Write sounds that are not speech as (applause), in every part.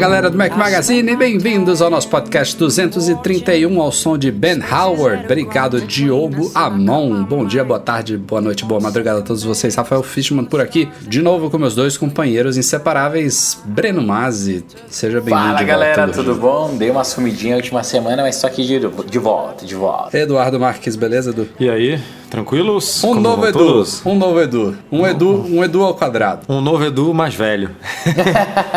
Galera do Mac Magazine, bem-vindos ao nosso podcast 231 ao som de Ben Howard. Obrigado, Diogo Amon. Bom dia, boa tarde, boa noite, boa madrugada a todos vocês. Rafael Fishman por aqui, de novo com meus dois companheiros inseparáveis, Breno Mazzi. Seja bem-vindo. Fala galera, tudo bom? Dei uma sumidinha a última semana, mas estou aqui de, de volta, de volta. Eduardo Marques, beleza, Edu? E aí, tranquilos? Um novo Edu, todos? um novo Edu. Um Edu, um Edu ao quadrado. Um novo Edu mais velho. (laughs)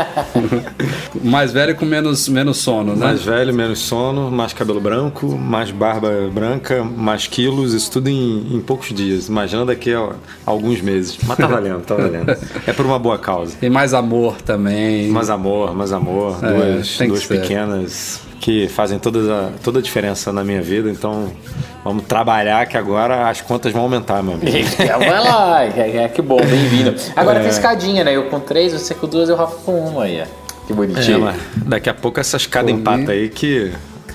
Mais velho com menos, menos sono, né? Mais velho, menos sono, mais cabelo branco, mais barba branca, mais quilos, isso tudo em, em poucos dias. Imagina daqui a alguns meses. Mas tá valendo, tá valendo. (laughs) É por uma boa causa. E mais amor também. Mais amor, mais amor. É, duas duas pequenas que fazem toda a, toda a diferença na minha vida. Então, vamos trabalhar que agora as contas vão aumentar, meu amigo. (laughs) Vai lá, é, é, que bom, bem-vindo. Agora É. tem escadinha, né? Eu com três, você com duas e o Rafa com uma aí. Que É, bonitinho. mas daqui a pouco essa escada Por empata aí que...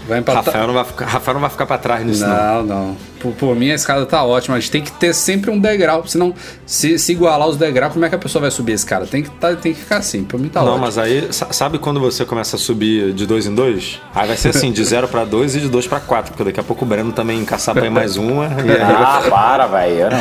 Vai empatar. Rafael não, vai ficar, Rafael não vai ficar pra trás nisso, não. Não, não. Por, por mim a escada tá ótima. A gente tem que ter sempre um degrau. Senão, se, se igualar os degraus, como é que a pessoa vai subir a escada? Tem que, tá, tem que ficar assim. Por mim tá Não, ótimo. mas aí, sa- sabe quando você começa a subir de dois em dois? Aí vai ser assim, de 0 pra 2 e de 2 pra 4, porque daqui a pouco o Breno também encaçapa aí mais uma. E aí (laughs) Ah, para, velho. Eu não.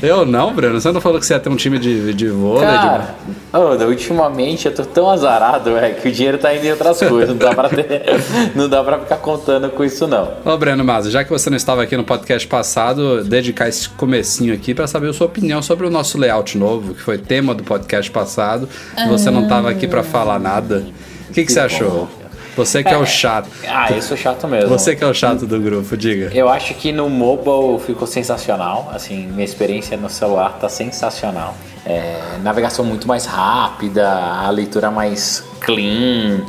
(laughs) Eu não, Breno. Você não falou que você ia ter um time de, de vôlei? de- Cara, ô, ultimamente eu tô tão azarado, velho, que o dinheiro tá indo em outras coisas. Não dá pra ter. (laughs) Não dá pra ficar contando com isso, não. Ô, Breno Maza, já que você não estava aqui no podcast passado, dedicar esse comecinho aqui para saber a sua opinião sobre o nosso layout novo, que foi tema do podcast passado. Você não estava aqui para falar nada. O que, que você achou? Você que é o chato. Ah, eu sou chato mesmo. Você que é o chato do grupo, diga. Eu acho que no mobile ficou sensacional. Assim, minha experiência no celular tá sensacional. É, navegação muito mais rápida, a leitura mais clean.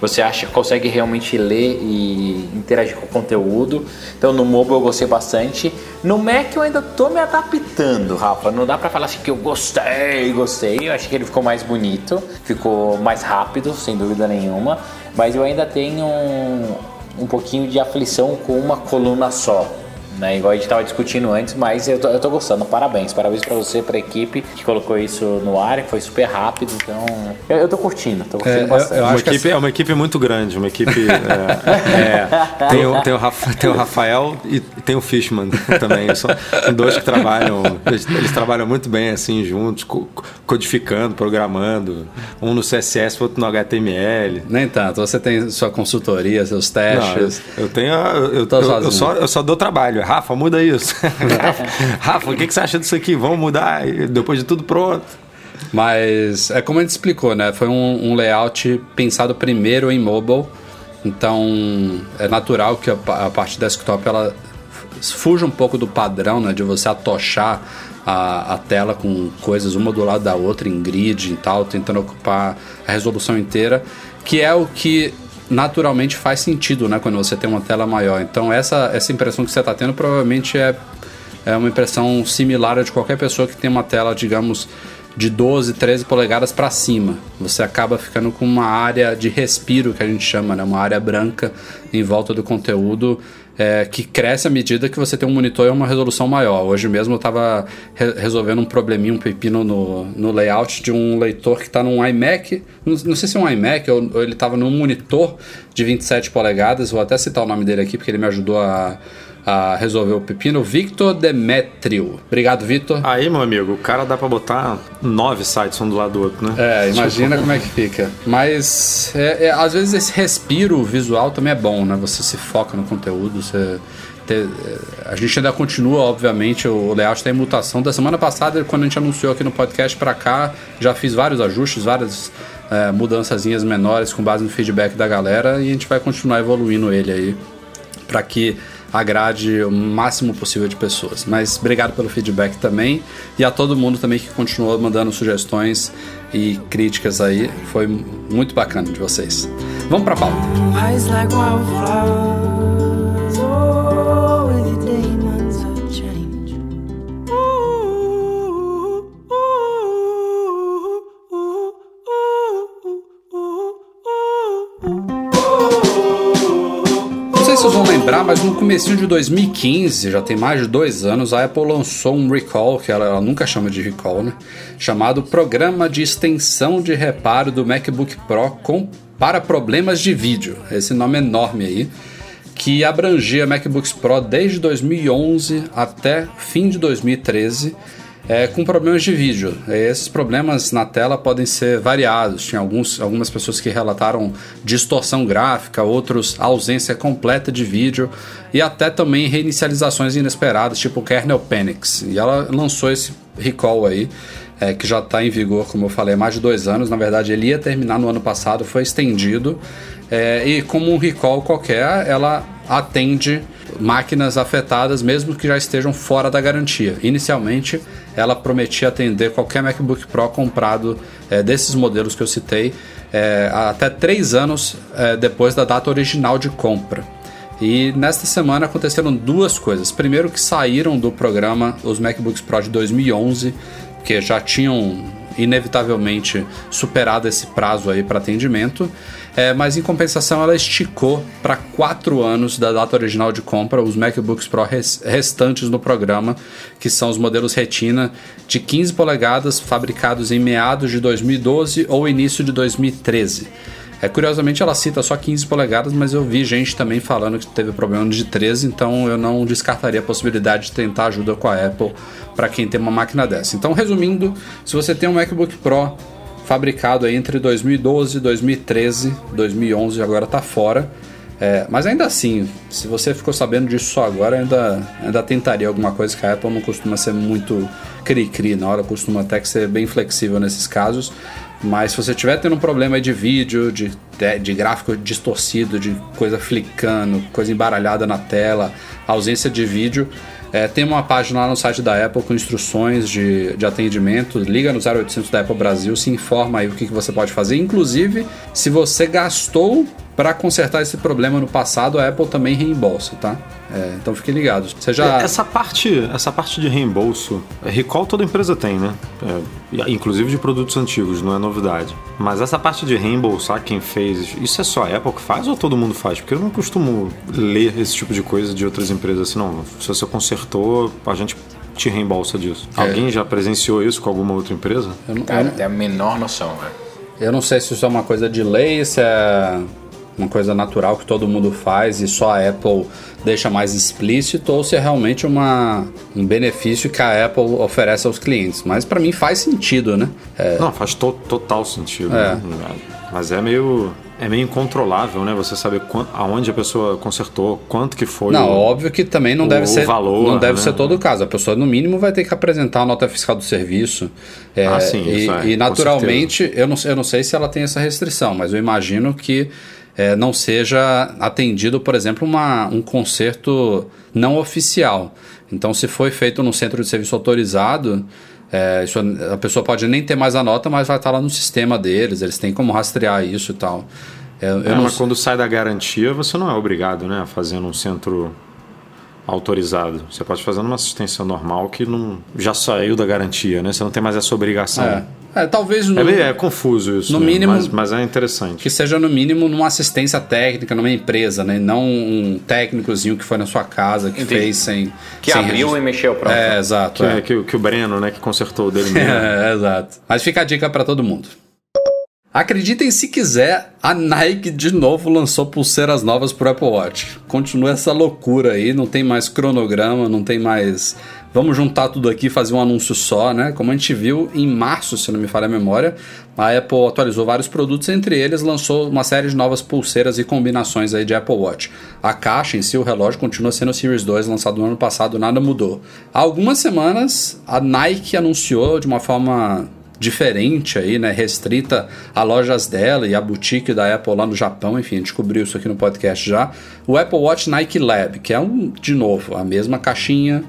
Você acha consegue realmente ler e interagir com o conteúdo. Então no mobile eu gostei bastante. No Mac eu ainda tô me adaptando, Rafa. Não dá pra falar assim que eu gostei, gostei. Eu acho que ele ficou mais bonito, ficou mais rápido, sem dúvida nenhuma. Mas eu ainda tenho um, um pouquinho de aflição com uma coluna só. Né? Igual a gente estava discutindo antes, mas eu tô, eu tô gostando. Parabéns, parabéns para você, para a equipe que colocou isso no ar e foi super rápido. Então, eu, eu tô curtindo, tô curtindo É, eu- bastante. eu Uma acho que equipe, é uma equipe muito grande, uma equipe. (laughs) é, é, tem, o, tem, o Rafa- tem o Rafael e tem o Fishman também. São dois que trabalham. Eles, eles trabalham muito bem assim juntos, co- codificando, programando. Um no CSS, outro no HTML. Nem tanto. Você tem sua consultoria, seus Não, eu, testes. eu tenho. Eu, eu, eu- eu só, eu só dou trabalho. Rafa, muda isso. (laughs) Rafa, o que, que você acha disso aqui? Vamos mudar depois de tudo pronto. Mas é como a gente explicou, né? Foi um, um layout pensado primeiro em mobile. Então é natural que a, a parte desktop ela fuja um pouco do padrão, né? De você atochar a, a tela com coisas uma do lado da outra em grid e tal, tentando ocupar a resolução inteira, que é o que naturalmente faz sentido, né? Quando você tem uma tela maior. Então essa, essa impressão que você está tendo provavelmente é é uma impressão similar a de qualquer pessoa que tem uma tela, digamos, de 12, 13 polegadas para cima. Você acaba ficando com uma área de respiro que a gente chama, né? uma área branca em volta do conteúdo é, que cresce à medida que você tem um monitor e uma resolução maior. Hoje mesmo eu estava resolvendo um probleminha, um pepino no, no layout de um leitor que está num iMac, não, não sei se é um iMac ou, ou ele estava num monitor de 27 polegadas, vou até citar o nome dele aqui porque ele me ajudou a a resolver o pepino, Victor Demetrio. Obrigado, Victor. Aí, meu amigo, o cara dá pra botar nove sites um do lado do outro, né? É, imagina como é que fica. Mas é, é, às vezes esse respiro visual também é bom, né? Você se foca no conteúdo, você. é, a gente ainda continua, obviamente, o layout está em mutação. Da semana passada, quando a gente anunciou aqui no podcast pra cá, já fiz vários ajustes, várias é, mudançazinhas menores com base no feedback da galera e a gente vai continuar evoluindo ele aí para que agrade o máximo possível de pessoas. Mas obrigado pelo feedback também e a todo mundo também que continuou mandando sugestões e críticas aí. Foi muito bacana de vocês. Vamos para a pauta. Lembrar, mas no comecinho de 2015, já tem mais de dois anos, a Apple lançou um recall, que ela, ela nunca chama de recall, né? Chamado Programa de Extensão de Reparo do MacBook Pro com, para Problemas de Vídeo. Esse nome enorme aí, que abrangia MacBooks Pro desde 2011 até fim de 2013 é, com problemas de vídeo. É, esses problemas na tela podem ser variados. Tinha alguns, algumas pessoas que relataram distorção gráfica, outros ausência completa de vídeo e até também reinicializações inesperadas, tipo kernel panics. E ela lançou esse recall aí. É, que já está em vigor, como eu falei, há mais de dois anos. Na verdade, ele ia terminar no ano passado, foi estendido. É, e como um recall qualquer, ela atende máquinas afetadas, mesmo que já estejam fora da garantia. Inicialmente, ela prometia atender qualquer MacBook Pro comprado é, desses modelos que eu citei é, até três anos é, depois da data original de compra. E nesta semana aconteceram duas coisas. Primeiro, que saíram do programa os MacBooks Pro de 2011, que já tinham inevitavelmente superado esse prazo aí para atendimento, é, mas em compensação ela esticou para quatro anos da data original de compra os MacBooks Pro res restantes no programa, que são os modelos Retina de 15 polegadas fabricados em meados de 2012 ou início de 2013. É, curiosamente ela cita só 15 polegadas, mas eu vi gente também falando que teve problema de 13, então eu não descartaria a possibilidade de tentar ajuda com a Apple para quem tem uma máquina dessa. Então, resumindo, se você tem um MacBook Pro fabricado entre 2012, 2013, 2011 agora está fora. É, mas ainda assim, se você ficou sabendo disso só agora, ainda, ainda tentaria alguma coisa que a Apple não costuma ser muito cri-cri na hora, costuma até que ser bem flexível nesses casos. Mas se você estiver tendo um problema de vídeo, de, de gráfico distorcido, de coisa flicando, coisa embaralhada na tela, ausência de vídeo, é, tem uma página lá no site da Apple com instruções de, de atendimento. Liga no 0800 da Apple Brasil, se informa aí o que, que você pode fazer. Inclusive, se você gastou para consertar esse problema no passado, a Apple também reembolsa, tá? É, então fiquem ligados. Você já... Essa parte, essa parte de reembolso, recall toda empresa tem, né? É, inclusive de produtos antigos, não é novidade. Mas essa parte de reembolsar quem fez, isso é só a Apple que faz ou todo mundo faz? Porque eu não costumo ler esse tipo de coisa de outras empresas assim, não. Se você consertou, a gente te reembolsa disso. É. Alguém já presenciou isso com alguma outra empresa? Eu não, Cara, tem a menor noção, né? Eu não sei se isso é uma coisa de lei, se é uma coisa natural que todo mundo faz e só a Apple deixa mais explícito ou se é realmente uma, um benefício que a Apple oferece aos clientes. Mas para mim faz sentido, né? É... Não, faz to total sentido. É. Né? Mas é meio é meio incontrolável, né? Você saber aonde a pessoa consertou, quanto que foi. Não, o, óbvio que também não deve ser valor, não deve né? ser todo o caso. A pessoa no mínimo vai ter que apresentar a nota fiscal do serviço. É, ah, sim, e, é, e naturalmente eu não, eu não sei se ela tem essa restrição, mas eu imagino que é, não seja atendido, por exemplo, uma, um conserto não oficial. Então, se foi feito num centro de serviço autorizado, é, isso, a pessoa pode nem ter mais a nota, mas vai estar lá no sistema deles, eles têm como rastrear isso e tal. É, é, mas quando sai da garantia, você não é obrigado né, a fazer num centro autorizado. Você pode fazer numa assistência normal que não já saiu da garantia, né? Você não tem mais essa obrigação. É. É, talvez no, é, é confuso isso, no né? mínimo, mas, mas, é interessante. Que seja no mínimo numa assistência técnica numa empresa, né? Não um técnicozinho que foi na sua casa que Entendi. fez sem que sem abriu registro. e mexeu pronto. É, exato. Que, é. que, que, o Breno, né, que consertou dele (laughs) mesmo. é, exato. Mas fica a dica para todo mundo. Acreditem se quiser, a Nike de novo lançou pulseiras novas pro Apple Watch. Continua essa loucura aí, não tem mais cronograma, não tem mais. Vamos juntar tudo aqui e fazer um anúncio só, né? Como a gente viu em março, se não me falha a memória, a Apple atualizou vários produtos, entre eles lançou uma série de novas pulseiras e combinações aí de Apple Watch. A caixa em si, o relógio, continua sendo o Series 2, lançado no ano passado, nada mudou. Há algumas semanas, a Nike anunciou de uma forma diferente aí, né? Restrita a lojas dela e a boutique da Apple lá no Japão. Enfim, a gente cobriu isso aqui no podcast já. O Apple Watch Nike Lab, que é um, de novo, a mesma caixinha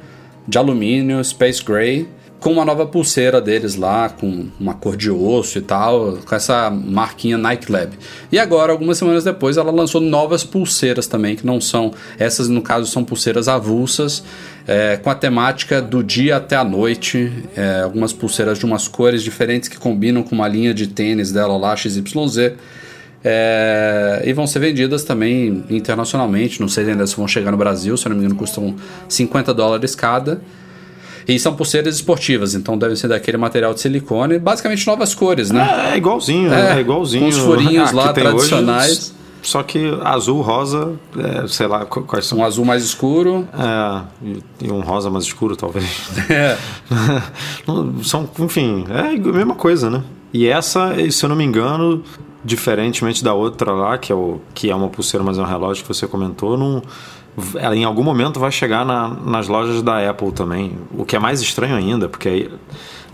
de alumínio, Space Gray, com uma nova pulseira deles lá, com uma cor de osso e tal, com essa marquinha Nike Lab. E agora, algumas semanas depois, ela lançou novas pulseiras também, que não são, essas no caso são pulseiras avulsas, é, com a temática do dia até a noite, é, algumas pulseiras de umas cores diferentes que combinam com uma linha de tênis dela lá, XYZ. É, e vão ser vendidas também internacionalmente. Não sei ainda se vão chegar no Brasil, se eu não me engano, custam 50 dólares cada. E são pulseiras esportivas, então devem ser daquele material de silicone, basicamente novas cores, né? É, é igualzinho, É, é, igualzinho. com os furinhos (laughs) Ah, lá tem hoje, tradicionais. só que azul, rosa, é, sei lá qu- quais são. Um azul mais escuro. É, e- um rosa mais escuro, talvez. (laughs) É. (laughs) São, enfim, é a mesma coisa, né? E essa, se eu não me engano, diferentemente da outra lá, que é, o, que é uma pulseira, mas é um relógio que você comentou, não, ela em algum momento vai chegar na- nas lojas da Apple também. O que é mais estranho ainda, porque aí,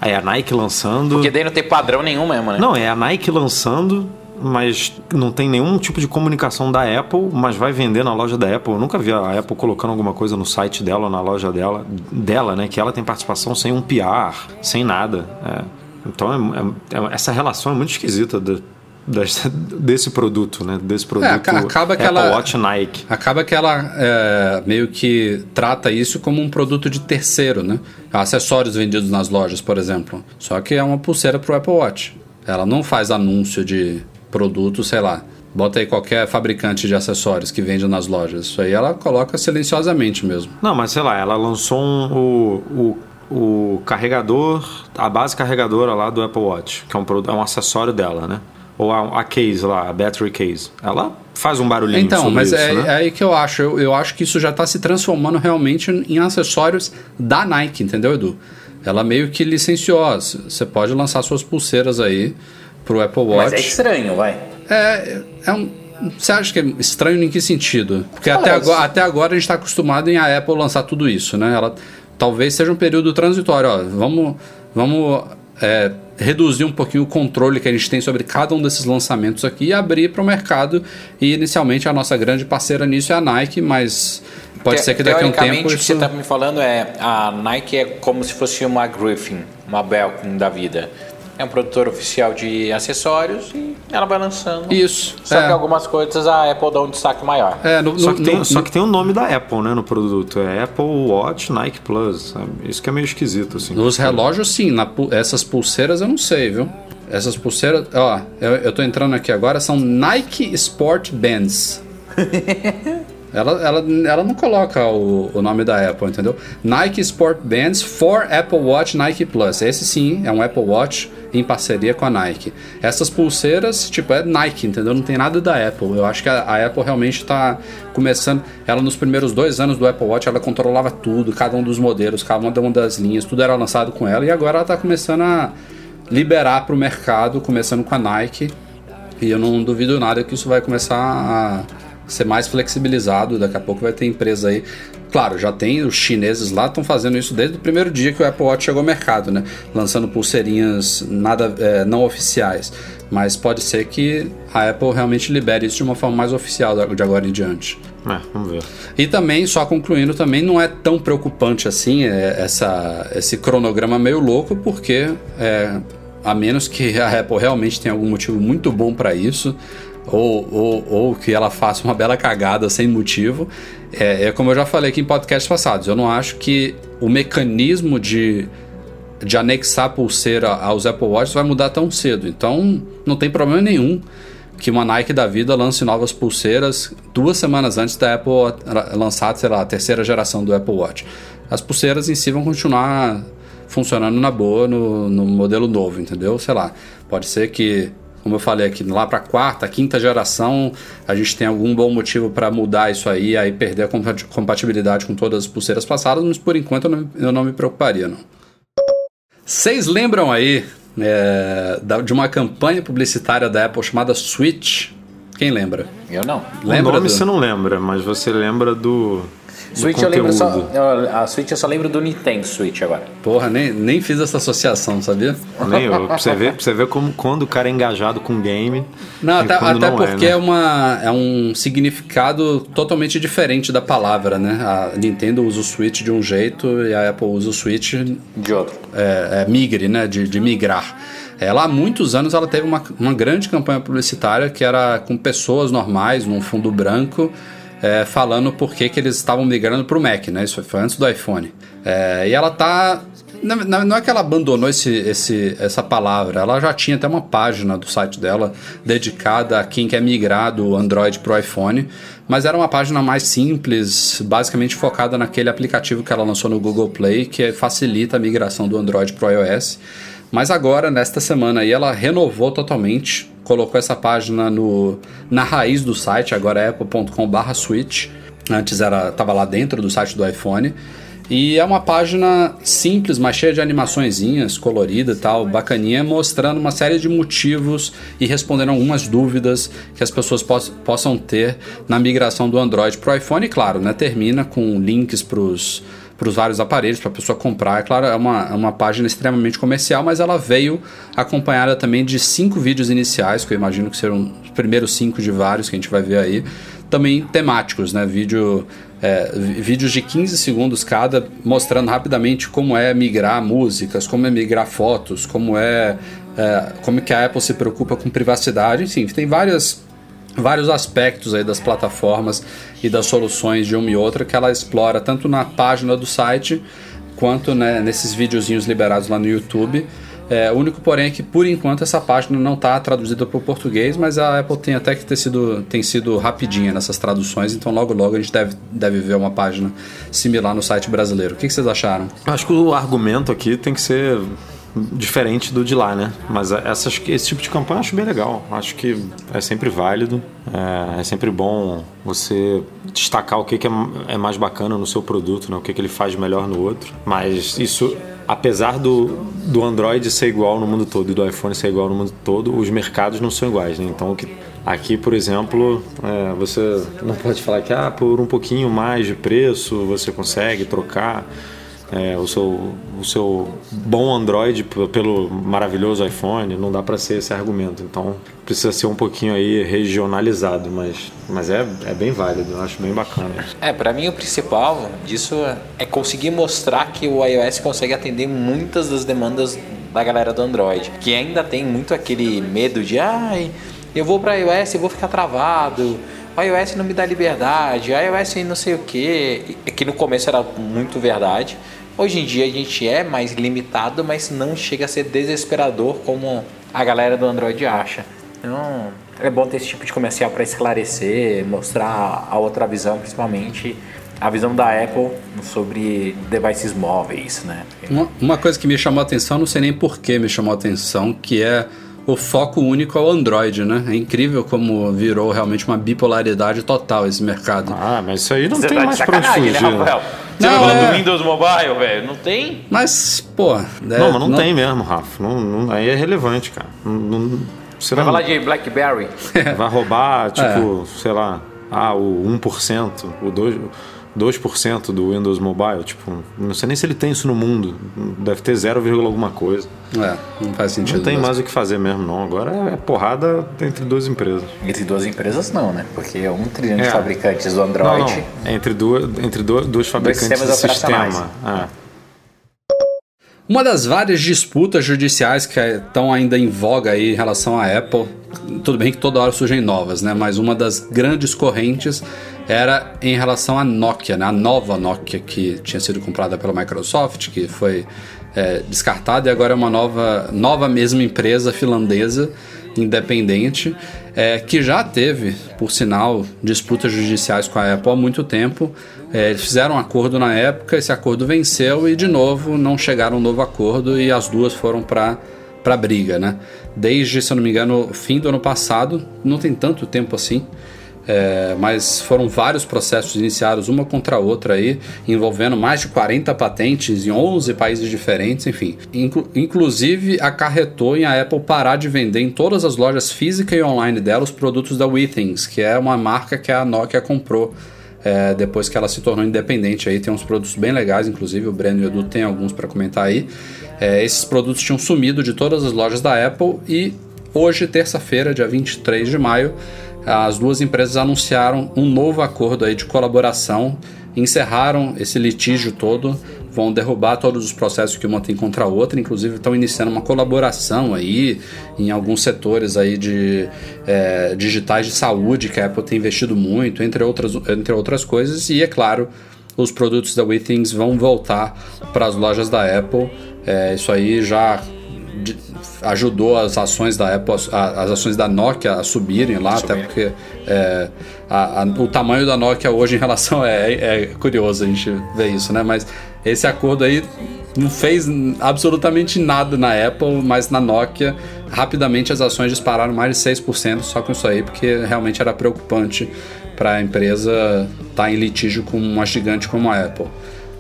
aí a Nike lançando. Porque daí não tem padrão nenhum mesmo, né? Não, é a Nike lançando, mas não tem nenhum tipo de comunicação da Apple, mas vai vender na loja da Apple. Eu nunca vi a Apple colocando alguma coisa no site dela ou na loja dela, dela, né? Que ela tem participação sem um PR, sem nada. É. Então é- é- é- essa relação é muito esquisita desse produto, né? Desse produto aca- acaba que Apple ela- Watch Nike. Acaba que ela é, meio que trata isso como um produto de terceiro, né? Acessórios vendidos nas lojas, por exemplo. Só que é uma pulseira pro Apple Watch. Ela não faz anúncio de produto, sei lá. Bota aí qualquer fabricante de acessórios que vende nas lojas. Isso aí ela coloca silenciosamente mesmo. Não, mas sei lá, ela lançou um- o, o, o carregador, a base carregadora lá do Apple Watch, que é um, é um acessório dela, né? Ou a, a case lá, a battery case. Ela faz um barulhinho Então, sobre mas isso, é, né? é aí que eu acho. Eu, eu acho que isso já está se transformando realmente em acessórios da Nike, entendeu, Edu? Ela meio que licenciou. c- Você pode lançar suas pulseiras aí pro Apple Watch. Mas é estranho, vai. É, é um. Você acha que é estranho em que sentido? Porque até agora, até agora a gente está acostumado em a Apple lançar tudo isso, né? Ela talvez seja um período transitório. Ó, vamos vamos é, reduzir um pouquinho o controle que a gente tem sobre cada um desses lançamentos aqui e abrir para o mercado. E inicialmente a nossa grande parceira nisso é a Nike, mas pode Te- ser que daqui a um tempo o que isso... você está me falando é a Nike é como se fosse uma Griffin, uma Belkin da vida. É um produtor oficial de acessórios e ela vai lançando. Isso. Só é. que algumas coisas a Apple dá um destaque maior. É, no, Só no- que, tem, no- só que tem o nome da Apple, né, no produto. É Apple Watch Nike Plus. Isso que é meio esquisito, assim. Nos relógios, sim. Na essas pulseiras eu não sei, viu? Essas pulseiras, ó, eu, eu tô entrando aqui agora, são Nike Sport Bands. (laughs) ela, ela, ela não coloca o, o nome da Apple, entendeu? Nike Sport Bands for Apple Watch Nike Plus. Esse sim é um Apple Watch em parceria com a Nike. Essas pulseiras, tipo, é Nike, entendeu? Não tem nada da Apple. Eu acho que a, a Apple realmente está começando. Ela, nos primeiros dois anos do Apple Watch, ela controlava tudo, cada um dos modelos, cada uma das linhas, tudo era lançado com ela. E agora ela está começando a liberar para o mercado, começando com a Nike. E eu não duvido nada que isso vai começar a ser mais flexibilizado. Daqui a pouco vai ter empresa aí. Claro, já tem os chineses lá estão fazendo isso desde o primeiro dia que o Apple Watch chegou ao mercado, né? Lançando pulseirinhas nada é, não oficiais. Mas pode ser que a Apple realmente libere isso de uma forma mais oficial de agora em diante. É, vamos ver. E também, só concluindo, também não é tão preocupante assim é, essa, esse cronograma meio louco, porque é, a menos que a Apple realmente tenha algum motivo muito bom para isso, ou, ou, ou que ela faça uma bela cagada sem motivo, é, é como eu já falei aqui em podcasts passados, eu não acho que o mecanismo de de anexar a pulseira aos Apple Watch vai mudar tão cedo. Então, não tem problema nenhum que uma Nike da vida lance novas pulseiras duas semanas antes da Apple lançar, sei lá, a terceira geração do Apple Watch. As pulseiras em si vão continuar funcionando na boa no, no modelo novo, entendeu? Sei lá, pode ser que, como eu falei aqui, lá para quarta, quinta geração, a gente tem algum bom motivo para mudar isso aí, aí perder a compat- compatibilidade com todas as pulseiras passadas, mas por enquanto eu não, eu não me preocuparia, não. Vocês lembram aí é, de uma campanha publicitária da Apple chamada Switch? Quem lembra? Eu não. Lembra o nome do- você não lembra, mas você lembra do. Switch eu lembro só. A Switch eu só lembro do Nintendo Switch agora. Porra, nem, nem fiz essa associação, sabia? Nem eu. Pra você ver, pra você ver como, quando o cara é engajado com game. Não, e até, até não porque é, é, né? uma, é um significado totalmente diferente da palavra, né? A Nintendo usa o Switch de um jeito e a Apple usa o Switch De outro. é, é, migre, né? De, de migrar. Ela há muitos anos ela teve uma, uma grande campanha publicitária que era com pessoas normais, num fundo branco, é, falando por que, eles estavam migrando para o Mac, né? Isso foi antes do iPhone. É, e ela tá. na- Não é que ela abandonou esse, esse, essa palavra, ela já tinha até uma página do site dela dedicada a quem quer migrar do Android para o iPhone, mas era uma página mais simples, basicamente focada naquele aplicativo que ela lançou no Google Play, que facilita a migração do Android para o iOS. Mas agora, nesta semana aí, ela renovou totalmente, colocou essa página no, na raiz do site, agora é apple.com.br switch. Antes era estava lá dentro do site do iPhone. E é uma página simples, mas cheia de animaçõezinhas, colorida e tal, bacaninha, mostrando uma série de motivos e respondendo algumas dúvidas que as pessoas poss- possam ter na migração do Android para o iPhone. Claro, né, termina com links para os para os vários aparelhos, para a pessoa comprar. É claro, é uma, é uma página extremamente comercial, mas ela veio acompanhada também de cinco vídeos iniciais, que eu imagino que serão os primeiros cinco de vários que a gente vai ver aí. Também temáticos, né? Vídeo, é, vídeos de 15 segundos cada, mostrando rapidamente como é migrar músicas, como é migrar fotos, como é, é como que a Apple se preocupa com privacidade. Enfim, tem várias vários aspectos aí das plataformas e das soluções de uma e outra que ela explora tanto na página do site quanto né, nesses videozinhos liberados lá no YouTube. É, o único, porém, é que por enquanto essa página não está traduzida para o português, mas a Apple tem até que ter sido, tem sido rapidinha nessas traduções, então logo logo a gente deve, deve ver uma página similar no site brasileiro. O que, que vocês acharam? Acho que o argumento aqui tem que ser diferente do de lá, né? Mas essas, esse tipo de campanha eu acho bem legal. Acho que é sempre válido. É, é sempre bom você destacar o que, que é, é mais bacana no seu produto, né? O que, que ele faz melhor no outro. Mas isso, apesar do, do Android ser igual no mundo todo e do iPhone ser igual no mundo todo, os mercados não são iguais, né? Então, que, aqui, por exemplo, é, você não pode falar que ah, por um pouquinho mais de preço você consegue trocar é, o, seu, o seu bom Android pelo maravilhoso iPhone, não dá para ser esse argumento. Então precisa ser um pouquinho aí regionalizado, mas, mas é, é bem válido, eu acho bem bacana. É, pra mim o principal disso é conseguir mostrar que o iOS consegue atender muitas das demandas da galera do Android, que ainda tem muito aquele medo de, ai, eu vou pra iOS e vou ficar travado. O iOS não me dá liberdade, o iOS não sei o que, que no começo era muito verdade. Hoje em dia a gente é mais limitado, mas não chega a ser desesperador como a galera do Android acha. Então, é bom ter esse tipo de comercial para esclarecer, mostrar a outra visão, principalmente a visão da Apple sobre devices móveis, né? Uma, uma coisa que me chamou a atenção, não sei nem por que me chamou a atenção, que é o foco único ao Android, né? É incrível como virou realmente uma bipolaridade total esse mercado. Ah, mas isso aí não Você tem tá mais pra onde sacanagem, né, fugir. né? Rafael? Você Não, não, falando é. do Windows Mobile, velho? Não tem? Mas, pô... é, Não, mas não, tem mesmo, Rafa. Não, não- aí é relevante, cara. Não, não- você Vai não- falar de BlackBerry? vai roubar, (laughs) tipo, sei lá, ah, o 1%, o 2%, 2% do Windows Mobile. Tipo, não sei nem se ele tem isso no mundo. Deve ter 0, alguma coisa. É, não faz sentido. Não tem mesmo. mais o que fazer mesmo, não. Agora é porrada entre duas empresas. Entre duas empresas não, né? Porque um trilhão de É. fabricantes do Não, Android... não. Entre duas, entre duas, duas fabricantes de operacionais. sistema. Ah. Uma das várias disputas judiciais que estão ainda em voga aí em relação à Apple, tudo bem que toda hora surgem novas, né? Mas uma das grandes correntes era em relação à Nokia, né? A nova Nokia que tinha sido comprada pela Microsoft, que foi é, descartada e agora é uma nova, nova mesma empresa finlandesa independente, é, que já teve, por sinal, disputas judiciais com a Apple há muito tempo. É, eles fizeram um acordo na época, esse acordo venceu e, de novo, não chegaram a um novo acordo e as duas foram para para briga, né? Desde, se eu não me engano, fim do ano passado, não tem tanto tempo assim, é, mas foram vários processos iniciados uma contra a outra aí, envolvendo mais de 40 patentes em 11 países diferentes, enfim. Inclu inclusive acarretou em a Apple parar de vender em todas as lojas físicas e online dela os produtos da WeThings, que é uma marca que a Nokia comprou é, depois que ela se tornou independente. Aí tem uns produtos bem legais, inclusive o Breno e o Edu tem alguns para comentar aí. É, esses produtos tinham sumido de todas as lojas da Apple e hoje, terça-feira, dia 23 de maio, as duas empresas anunciaram um novo acordo aí de colaboração, encerraram esse litígio todo, vão derrubar todos os processos que uma tem contra a outra, inclusive estão iniciando uma colaboração aí em alguns setores aí de é, digitais de saúde que a Apple tem investido muito, entre outras, entre outras coisas, e é claro, os produtos da WeThings vão voltar para as lojas da Apple. É, isso aí já de- ajudou as ações da Apple, a- as ações da Nokia a subirem lá, até porque é, a- a- o tamanho da Nokia hoje em relação (laughs) é, é curioso a gente ver isso, né? Mas esse acordo aí não fez absolutamente nada na Apple, mas na Nokia rapidamente as ações dispararam mais de 6% só com isso aí, porque realmente era preocupante para a empresa estar em litígio com uma gigante como a Apple.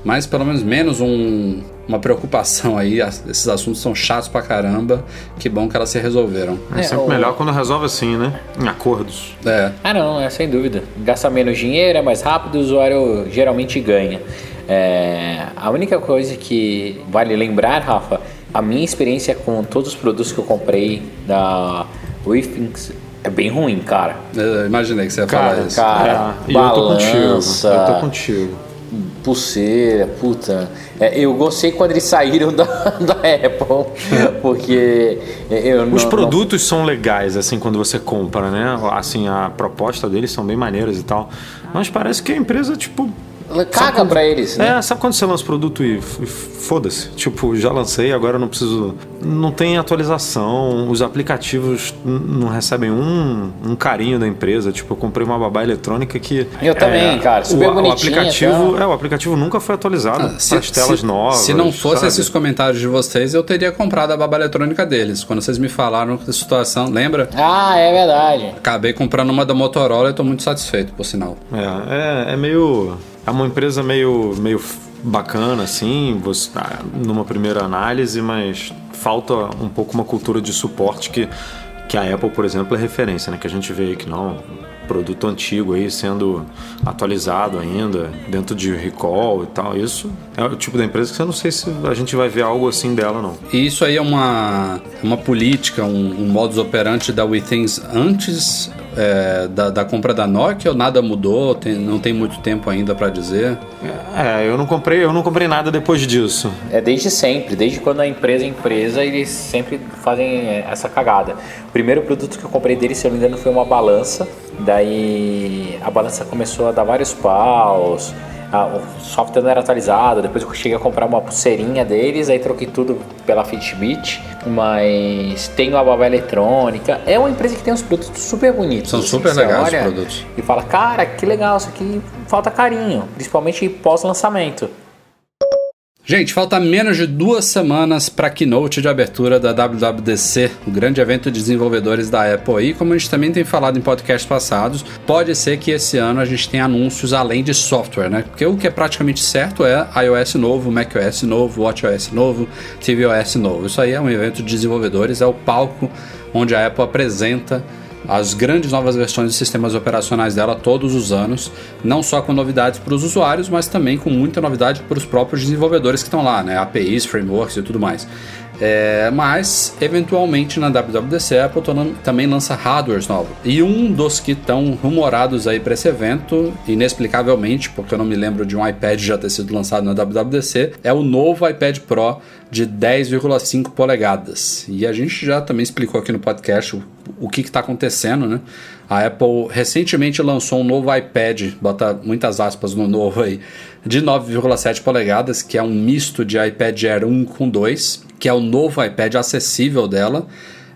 Mas pelo menos menos um- uma preocupação aí, esses assuntos são chatos pra caramba, que bom que elas se resolveram. É, É, sempre o- melhor quando resolve assim, né? Em acordos. É, Ah, não, é sem dúvida. Gasta menos dinheiro, é mais rápido, o usuário geralmente ganha. É, a única coisa que vale lembrar, Rafa, a minha experiência com todos os produtos que eu comprei da Withings é bem ruim, cara. eu imaginei que você ia Cara, falar isso. Cara, É, e eu tô contigo. balança. Eu tô contigo. Pulseira, puta. É, eu gostei quando eles saíram (laughs) da, da Apple, porque eu não. Os não- produtos são legais, assim, quando você compra, né? Assim, a proposta deles são bem maneiras e tal. Mas parece que a empresa, tipo. Caga quando- pra eles, né? É, sabe quando você lança o produto e, e foda-se? Tipo, já lancei, agora eu não preciso. Não tem atualização, os aplicativos não recebem um, um carinho da empresa. Tipo, eu comprei uma babá eletrônica que. Eu também, cara, super o, o aplicativo, tá? é, o aplicativo nunca foi atualizado Ah, para as telas novas. se não fosse sabe? esses comentários de vocês, eu teria comprado a baba eletrônica deles. Quando vocês me falaram da situação, lembra? Ah, é verdade. Acabei comprando uma da Motorola e tô muito satisfeito, por sinal. É, é, é meio. É uma empresa meio, meio bacana, assim, você, ah, numa primeira análise, mas falta um pouco uma cultura de suporte que, que a Apple, por exemplo, é referência, né? Que a gente vê que não, produto antigo aí sendo atualizado ainda, dentro de recall e tal. Isso é o tipo da empresa que eu não sei se a gente vai ver algo assim dela, não. E isso aí é uma, uma política, um, um modus operandi da WeThings antes é, da, da compra da Nokia ou nada mudou? Tem- não tem muito tempo ainda para dizer. É, eu não comprei, eu não comprei nada depois disso. É desde sempre, desde quando a empresa é empresa, eles sempre fazem essa cagada. O primeiro produto que eu comprei deles, se eu não me engano, foi uma balança. Daí a balança começou a dar vários paus, a- o software não era atualizado. Depois eu cheguei a comprar uma pulseirinha deles, aí troquei tudo pela Fitbit. Mas tem uma babá eletrônica. É uma empresa que tem uns produtos super bonitos. São super legais os produtos. E fala, cara, que legal, isso aqui falta carinho, principalmente pós-lançamento. Gente, falta menos de duas semanas para a keynote de abertura da WWDC, o grande evento de desenvolvedores da Apple. E como a gente também tem falado em podcasts passados, pode ser que esse ano a gente tenha anúncios além de software, né? Porque o que é praticamente certo é iOS novo, macOS novo, WatchOS novo, tvOS novo. Isso aí é um evento de desenvolvedores, é o palco onde a Apple apresenta as grandes novas versões dos sistemas operacionais dela todos os anos, não só com novidades para os usuários, mas também com muita novidade para os próprios desenvolvedores que estão lá, né? APIs, frameworks e tudo mais. É, mas, eventualmente, na WWDC, a Apple tam- também lança hardwares novos. E um dos que estão rumorados aí para esse evento, inexplicavelmente, porque eu não me lembro de um iPad já ter sido lançado na WWDC, é o novo iPad Pro de 10,5 polegadas. E a gente já também explicou aqui no podcast o, que está acontecendo, né? A Apple recentemente lançou um novo iPad, bota muitas aspas no novo aí, de 9,7 polegadas, que é um misto de iPad Air 1 com 2, que é o novo iPad acessível dela,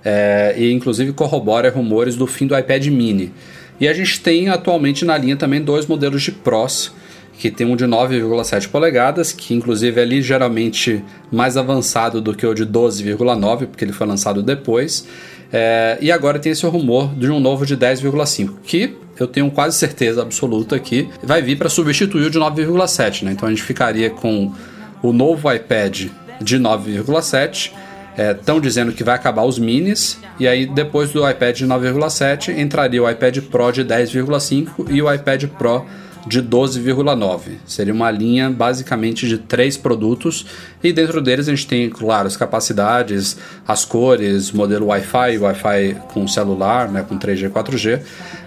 é, e inclusive corrobora rumores do fim do iPad mini. E a gente tem atualmente na linha também dois modelos de Pros, que tem um de 9,7 polegadas, que inclusive é ligeiramente mais avançado do que o de 12,9, porque ele foi lançado depois. É, e agora tem esse rumor de um novo de 10,5, que eu tenho quase certeza absoluta que vai vir para substituir o de 9,7. Né? Então a gente ficaria com o novo iPad de 9,7. Estão dizendo que vai acabar os minis, e aí depois do iPad de 9,7 entraria o iPad Pro de 10,5 e o iPad Pro de 12,9. Seria uma linha basicamente de três produtos e dentro deles a gente tem, claro, as capacidades, as cores, modelo Wi-Fi, Wi-Fi com celular, né, com 3G, 4G.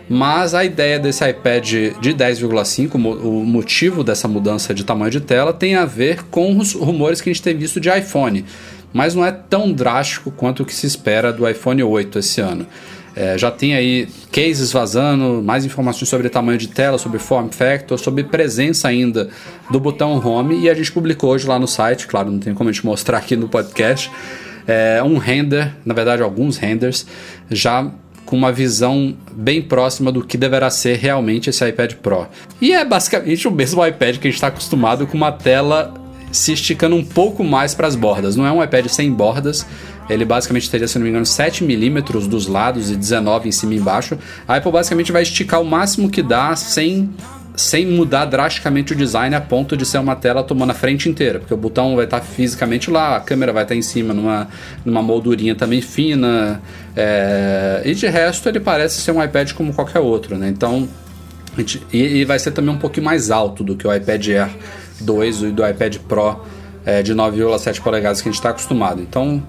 Mas a ideia desse iPad de 10,5, o motivo dessa mudança de tamanho de tela tem a ver com os rumores que a gente tem visto de iPhone, mas não é tão drástico quanto o que se espera do iPhone 8 esse ano. É, já tem aí cases vazando, mais informações sobre tamanho de tela, sobre form factor, sobre presença ainda do botão home e a gente publicou hoje lá no site, claro, não tem como a gente mostrar aqui no podcast, é, um render, na verdade alguns renders, já com uma visão bem próxima do que deverá ser realmente esse iPad Pro. E é basicamente o mesmo iPad que a gente está acostumado com uma tela se esticando um pouco mais para as bordas. Não é um iPad sem bordas, ele basicamente teria, se não me engano, 7 milímetros dos lados e 19 em cima e embaixo. A Apple basicamente vai esticar o máximo que dá sem sem mudar drasticamente o design a ponto de ser uma tela tomando a frente inteira, porque o botão vai estar fisicamente lá, a câmera vai estar em cima numa, numa moldurinha também fina, é, e de resto ele parece ser um iPad como qualquer outro, né? Então, gente, e, e, vai ser também um pouquinho mais alto do que o iPad Air 2 e do iPad Pro é, de 9,7 polegadas que a gente está acostumado. Então,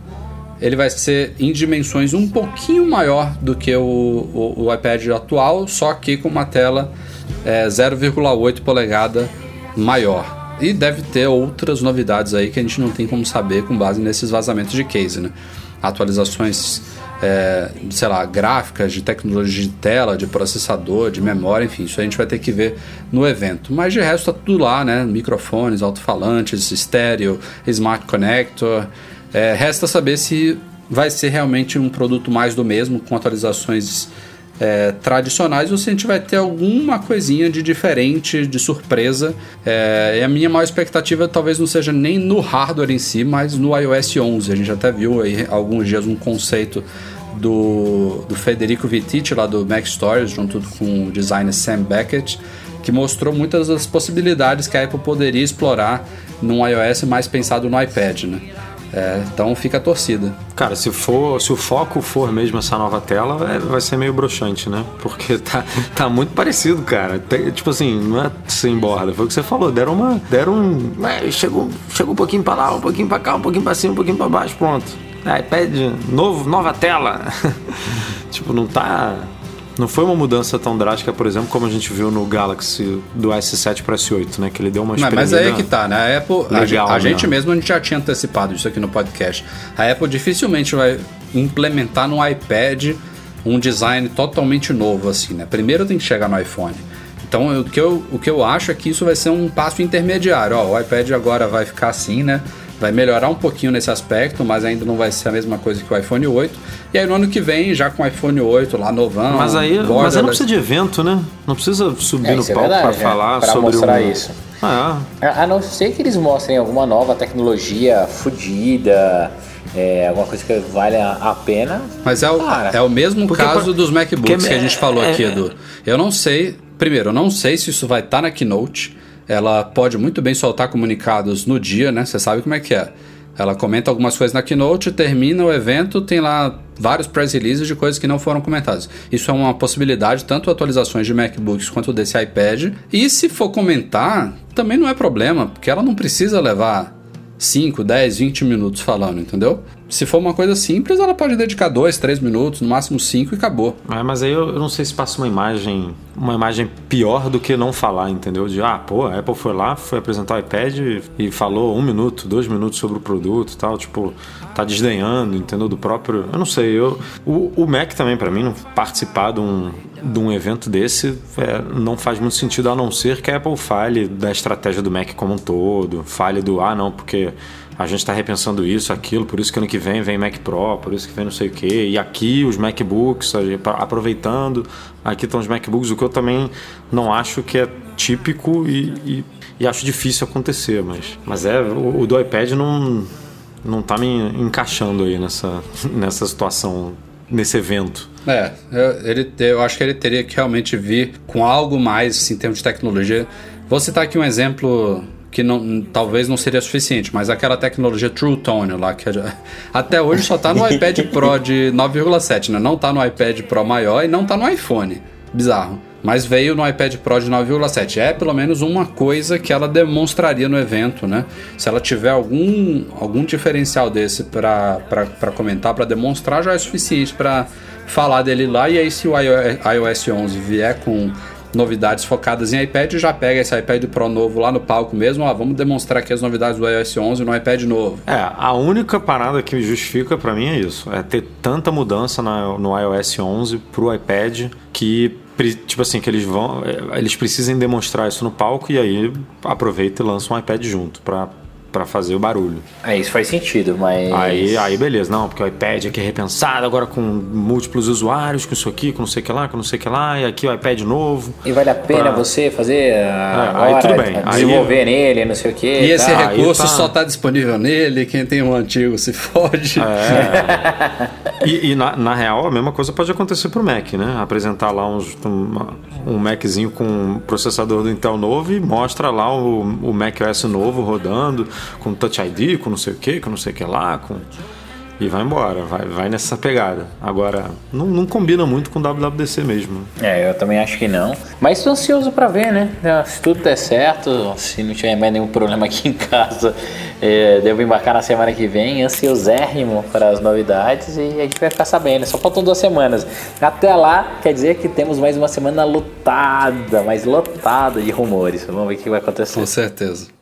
ele vai ser em dimensões um pouquinho maior do que o, o, o iPad atual, só que com uma tela é, 0,8 polegada maior. E deve ter outras novidades aí que a gente não tem como saber com base nesses vazamentos de case, né? Atualizações, é, sei lá, gráficas, de tecnologia de tela, de processador, de memória, enfim, isso a gente vai ter que ver no evento. Mas de resto tá tudo lá, né? Microfones, alto-falantes, estéreo, smart connector. É, resta saber se vai ser realmente um produto mais do mesmo, com atualizações é, tradicionais, ou se a gente vai ter alguma coisinha de diferente, de surpresa. É, e a minha maior expectativa talvez não seja nem no hardware em si, mas no iOS 11. A gente até viu aí alguns dias um conceito do, do Federico Vittiti, lá do Mac Stories, junto com o designer Sam Beckett, que mostrou muitas das possibilidades que a Apple poderia explorar num iOS mais pensado no iPad, né? É, então fica a torcida. Cara, se for, se o foco for mesmo essa nova tela, é, vai ser meio broxante, né? Porque (laughs) tá, tá muito parecido, cara. Tem, tipo assim, não é sem borda. Foi o que você falou. Deram uma. Deram um. É, chegou, chegou um pouquinho pra lá, um pouquinho pra cá, um pouquinho pra cima, um pouquinho pra baixo, pronto. iPad novo, nova tela. (laughs) tipo, não tá. Não foi uma mudança tão drástica, por exemplo, como a gente viu no Galaxy do S7 para S8, né? Que ele deu uma Não, Mas aí é que tá, né? A Apple, legal, a, a gente mesmo a gente já tinha antecipado isso aqui no podcast. A Apple dificilmente vai implementar no iPad um design totalmente novo, assim, né? Primeiro tem que chegar no iPhone. Então, o que, eu, o que eu acho é que isso vai ser um passo intermediário. Ó, o iPad agora vai ficar assim, né? Vai melhorar um pouquinho nesse aspecto, mas ainda não vai ser a mesma coisa que o iPhone 8. E aí no ano que vem, já com o iPhone 8 lá novão. Mas aí, mas aí não precisa de evento, né? Não precisa subir É, no é palco verdade, para falar Pra sobre mostrar um... isso. Ah, A a não ser que eles mostrem alguma nova tecnologia fodida, é, alguma coisa que vale a, pena. Mas é o, Cara, é o mesmo porque caso pra- dos MacBooks porque que a gente falou é- aqui, é- Edu. Eu não sei. Primeiro, eu não sei se isso vai estar na Keynote. Ela pode muito bem soltar comunicados no dia, né? Você sabe como é que é. Ela comenta algumas coisas na Keynote, termina o evento, tem lá vários press releases de coisas que não foram comentadas. Isso é uma possibilidade, tanto atualizações de MacBooks quanto desse iPad. E se for comentar, também não é problema, porque ela não precisa levar 5, 10, 20 minutos falando, entendeu? Se for uma coisa simples, ela pode dedicar 2, 3 minutos, no máximo 5 e acabou. É, mas aí eu, eu não sei se passa uma imagem, uma imagem pior do que não falar, entendeu? De ah, pô, a Apple foi lá, foi apresentar o iPad e, e falou um minuto, dois minutos sobre o produto e tal, tipo, tá desdenhando, entendeu? Do próprio. Eu não sei, eu. O, o Mac também, para mim, participar de um, de um evento desse é, não faz muito sentido, a não ser que a Apple fale da estratégia do Mac como um todo, fale do ah, não, porque a gente está repensando isso, aquilo, por isso que ano que vem vem Mac Pro, por isso que vem não sei o que, e aqui os MacBooks, aproveitando, aqui estão os MacBooks, o que eu também não acho que é típico e, e- e acho difícil acontecer, mas, mas é, o, o do iPad não, não tá me encaixando aí nessa, (laughs) nessa situação, nesse evento. É, eu, ele, eu acho que ele teria que realmente vir com algo mais assim, em termos de tecnologia. Vou citar aqui um exemplo que não, talvez não seria suficiente, mas aquela tecnologia True Tone lá, que (laughs) até hoje só tá no iPad Pro de 9,7, né? Não tá no iPad Pro maior e não tá no iPhone. Bizarro. mas veio no iPad Pro de 9,7. É pelo menos uma coisa que ela demonstraria no evento, né? Se ela tiver algum, algum diferencial desse para comentar, para demonstrar, já é suficiente para falar dele lá. E aí, se o iOS 11 vier com novidades focadas em iPad, já pega esse iPad Pro novo lá no palco mesmo. Ó, vamos demonstrar aqui as novidades do iOS 11 no iPad novo. É, a única parada que justifica para mim é isso. É ter tanta mudança no iOS 11 pro iPad que tipo assim que eles vão é, eles precisem demonstrar isso no palco e aí aproveita e lança um iPad junto para para fazer o barulho. É, isso faz sentido, mas. Aí, aí beleza, não, porque o iPad aqui é repensado agora com múltiplos usuários, com isso aqui, com não sei o que lá, com não sei o que lá, e aqui o iPad novo. E vale a pena pra... você fazer. É, agora, aí tudo bem. Desenvolver aí... nele, não sei o que. E esse tá, recurso tá... só está disponível nele, quem tem um antigo se fode. É. (laughs) e, e na, na, real, a mesma coisa pode acontecer pro Mac, né? Apresentar lá uns, um, um Maczinho com processador do Intel novo e mostra lá o, o Mac OS novo rodando com Touch ID, com não sei o que, com não sei o que lá, com e vai embora, vai, vai nessa pegada. Agora, não, não combina muito com WWDC mesmo. É, eu também acho que não. Mas estou ansioso para ver, né? Se tudo der certo, se não tiver mais nenhum problema aqui em casa, é, devo embarcar na semana que vem, ansiosérrimo para as novidades e a gente vai ficar sabendo. Só faltam duas semanas. Até lá, quer dizer que temos mais uma semana lotada, mais lotada de rumores. Vamos ver o que vai acontecer. Com certeza.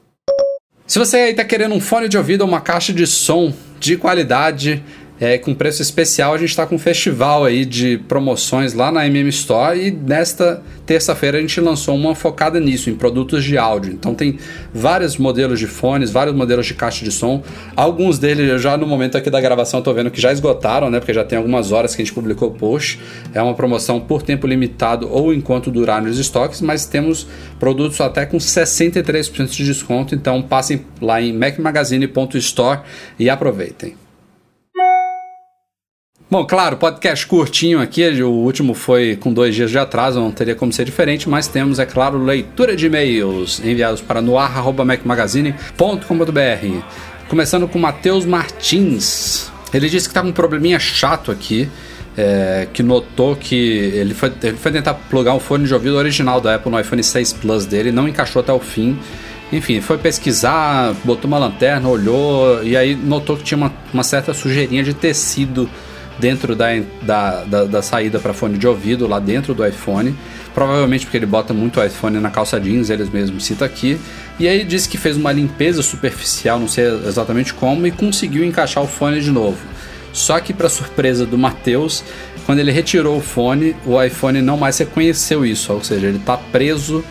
Se você aí está querendo um fone de ouvido ou uma caixa de som de qualidade, é, com preço especial, a gente está com um festival aí de promoções lá na MM Store e nesta terça-feira a gente lançou uma focada nisso, em produtos de áudio. Então tem vários modelos de fones, vários modelos de caixa de som. Alguns deles já no momento aqui da gravação eu tô vendo que já esgotaram, né? Porque já tem algumas horas que a gente publicou o post. É uma promoção por tempo limitado ou enquanto durar nos estoques, mas temos produtos até com 63% de desconto. Então passem lá em macmagazine.store e aproveitem. Bom, claro, podcast curtinho aqui, o último foi com dois dias de atraso, não teria como ser diferente, mas temos, é claro, leitura de e-mails enviados para noar.macmagazine.com.br. Começando com Matheus Martins. Ele disse que está com um probleminha chato aqui, é, que notou que ele foi, ele foi tentar plugar um fone de ouvido original da Apple no iPhone 6 Plus dele, não encaixou até o fim. Enfim, foi pesquisar, botou uma lanterna, olhou e aí notou que tinha uma, uma certa sujeirinha de tecido dentro da, da, da, da saída para fone de ouvido, lá dentro do iPhone. Provavelmente porque ele bota muito iPhone na calça jeans, eles mesmos cita aqui. E aí disse que fez uma limpeza superficial, não sei exatamente como, e conseguiu encaixar o fone de novo. Só que, para surpresa do Matheus, quando ele retirou o fone, o iPhone não mais reconheceu isso, ou seja, ele está preso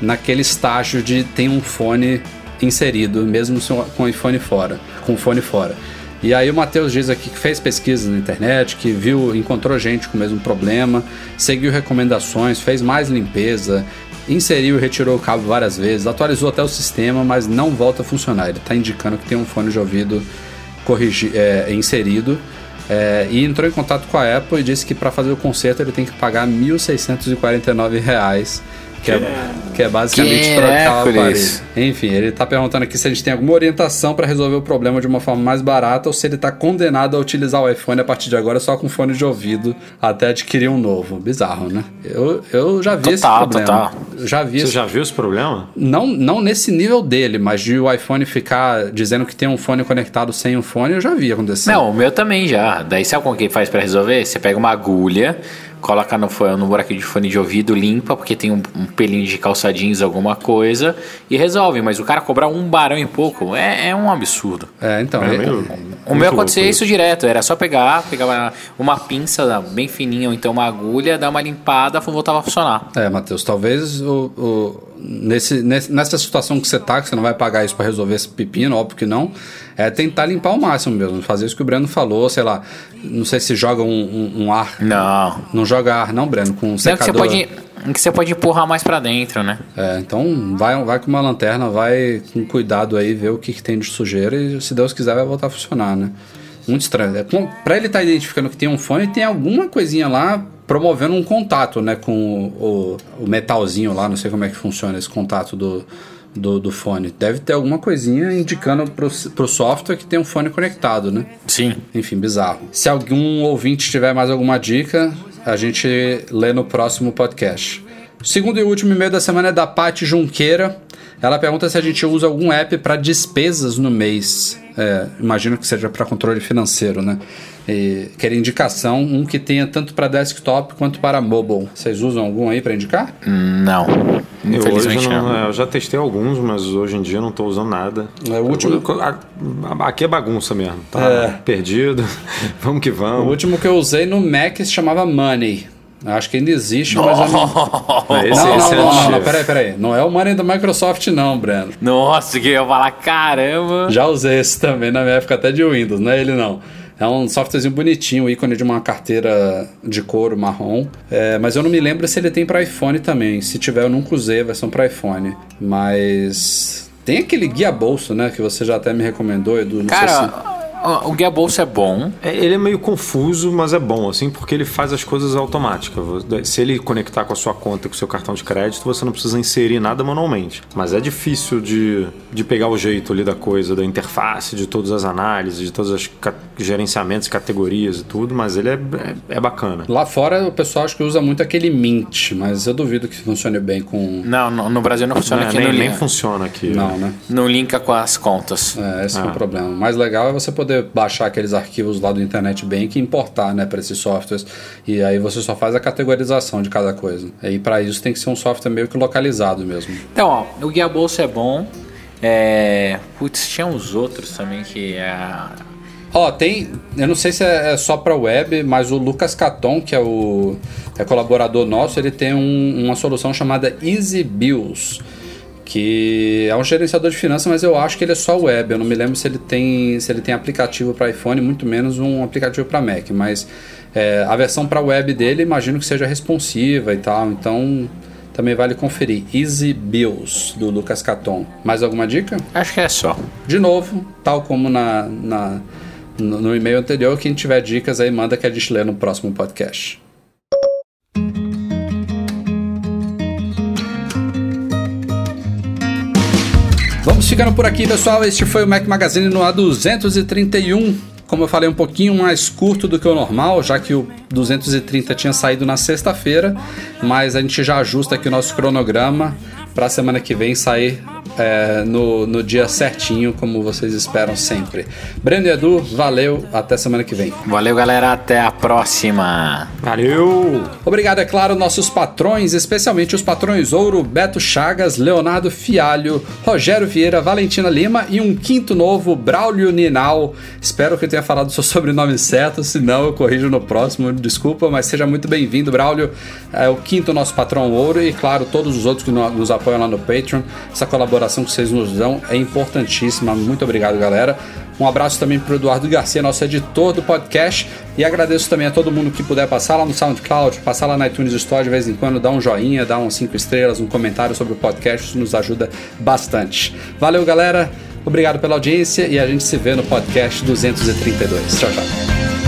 naquele estágio de tem um fone inserido, mesmo com o iPhone fora, com o fone fora. E aí o Matheus diz aqui que fez pesquisas na internet, que viu, encontrou gente com o mesmo problema, seguiu recomendações, fez mais limpeza, inseriu e retirou o cabo várias vezes, atualizou até o sistema, mas não volta a funcionar. Ele está indicando que tem um fone de ouvido corrigi é, inserido. É, e entrou em contato com a Apple e disse que para fazer o conserto ele tem que pagar R$ 1.649 que, é, que é basicamente trocar o aparelho. Enfim, ele está perguntando aqui se a gente tem alguma orientação para resolver o problema de uma forma mais barata ou se ele está condenado a utilizar o iPhone a partir de agora só com fone de ouvido até adquirir um novo. Bizarro, né? Eu, eu já vi total, esse problema. Total. Já vi Você esse... já viu esse problema? Não, não nesse nível dele, mas de o iPhone ficar dizendo que tem um fone conectado sem um fone, eu já vi acontecer. Não, o meu também já. Daí sabe como que faz para resolver? Você pega uma agulha coloca no, no buraquinho de fone de ouvido, limpa, porque tem um, um pelinho de calça jeans, alguma coisa, e resolve. Mas o cara cobrar um barão e pouco é, é um absurdo. É, então. É, meio, o meu acontecia isso direto, era só pegar, pegar uma, uma pinça bem fininha, ou então uma agulha, dar uma limpada, voltava a funcionar. É, Matheus, talvez o, o nesse, nessa situação que você tá, que você não vai pagar isso para resolver esse pepino, óbvio que não, é tentar limpar o máximo mesmo, fazer isso que o Breno falou, sei lá, não sei se joga um, um, um ar. Não. Não joga ar, não, Breno, com um secador. Não, que você pode, que você pode empurrar mais para dentro, né? É, então vai, vai com uma lanterna, vai com cuidado aí, ver o que, que tem de sujeira e se Deus quiser vai voltar a funcionar, né? Muito estranho. É, pra ele estar tá identificando que tem um fone, tem alguma coisinha lá promovendo um contato, né, com o, o, metalzinho lá, não sei como é que funciona esse contato do, do, do fone. Deve ter alguma coisinha indicando pro, pro software que tem um fone conectado, né? Sim. Enfim, bizarro. Se algum ouvinte tiver mais alguma dica, a gente lê no próximo podcast. Segundo e último e-mail da semana é da Paty Junqueira. Ela pergunta se a gente usa algum app para despesas no mês. É, imagino que seja para controle financeiro, né? E quer indicação, um que tenha tanto para desktop quanto para mobile. Vocês usam algum aí para indicar? Não. Eu, Infelizmente hoje não, não. é, eu já testei alguns, mas hoje em dia eu não estou usando nada. É, o último- Eu- Aqui é bagunça mesmo. Tá É. perdido. (laughs) vamos que O vamos. último que eu usei no Mac se chamava Money. Acho que ainda existe, mas eu não. É, esse, não, esse não, é não, não, não, peraí, peraí. Não é o Money da Microsoft, não, Breno. Nossa, que eu ia falar, caramba. Já usei esse também na minha época até de Windows, não é ele não. É um softwarezinho bonitinho, o ícone de uma carteira de couro marrom. É, mas eu não me lembro se ele tem para iPhone também. Se tiver, eu nunca usei a versão para iPhone. Mas. Tem aquele guia bolso, né? Que você já até me recomendou, Edu. Não sei se... Cara, o- o guia bolsa é bom. É, ele é meio confuso, mas é bom, assim, porque ele faz as coisas automáticas. Se ele conectar com a sua conta e com o seu cartão de crédito, você não precisa inserir nada manualmente. Mas é difícil de, de pegar o jeito ali da coisa, da interface, de todas as análises, de todos os ca- gerenciamentos, categorias e tudo, mas ele é, é, é bacana. Lá fora o pessoal acho que usa muito aquele Mint, mas eu duvido que funcione bem com. Não, no, no Brasil não funciona Não, aqui nem, nem funciona aqui. Não, né? Não linka com as contas. É, esse é Ah. o problema. O mais legal é você poder baixar aqueles arquivos lá do Internet Bank e importar, né, para esses softwares. E aí você só faz a categorização de cada coisa. E para isso tem que ser um software meio que localizado mesmo. Então, ó, o guia bolsa é bom. É. Putz, tinha uns outros também que é. Ó, tem. Eu não sei se é é só para web, mas o Lucas Caton, que é o é colaborador nosso, ele tem um- uma solução chamada Easy Bills, que é um gerenciador de finanças, mas eu acho que ele é só web. Eu não me lembro se ele tem se ele tem aplicativo para iPhone, muito menos um aplicativo para Mac. Mas é, a versão para web dele, imagino que seja responsiva e tal. Então também vale conferir. Easy Bills do Lucas Caton. Mais alguma dica? Acho que é só. De novo, tal como na, na- no, no e-mail anterior, quem tiver dicas aí manda que a gente lê no próximo podcast. Ficando por aqui, pessoal. Este foi o Mac Magazine no A231. Como eu falei, um pouquinho mais curto do que o normal, já que o 230 tinha saído na sexta-feira, mas a gente já ajusta aqui o nosso cronograma para a semana que vem sair é, no, no dia certinho, como vocês esperam sempre. Breno e Edu, valeu, até semana que vem. Valeu, galera. Até a próxima. Valeu! Obrigado, é claro, nossos patrões, especialmente os patrões Ouro, Beto Chagas, Leonardo Fialho, Rogério Vieira, Valentina Lima e um quinto novo, Braulio Ninal. Espero que eu tenha falado o seu (laughs) sobrenome certo, se não eu corrijo no próximo, desculpa, mas seja muito bem-vindo, Braulio. É o quinto nosso patrão Ouro e, claro, todos os outros que no- nos apoiam lá no Patreon. Essa colaboração que vocês nos dão é importantíssima. Muito obrigado, galera. Um abraço também para o Eduardo Garcia, nosso editor do podcast. E agradeço também a todo mundo que puder passar lá no SoundCloud, passar lá na iTunes Store de vez em quando, dar um joinha, dar uns 5 estrelas, um comentário sobre o podcast. Isso nos ajuda bastante. Valeu, galera. Obrigado pela audiência e a gente se vê no podcast 232. Tchau, tchau.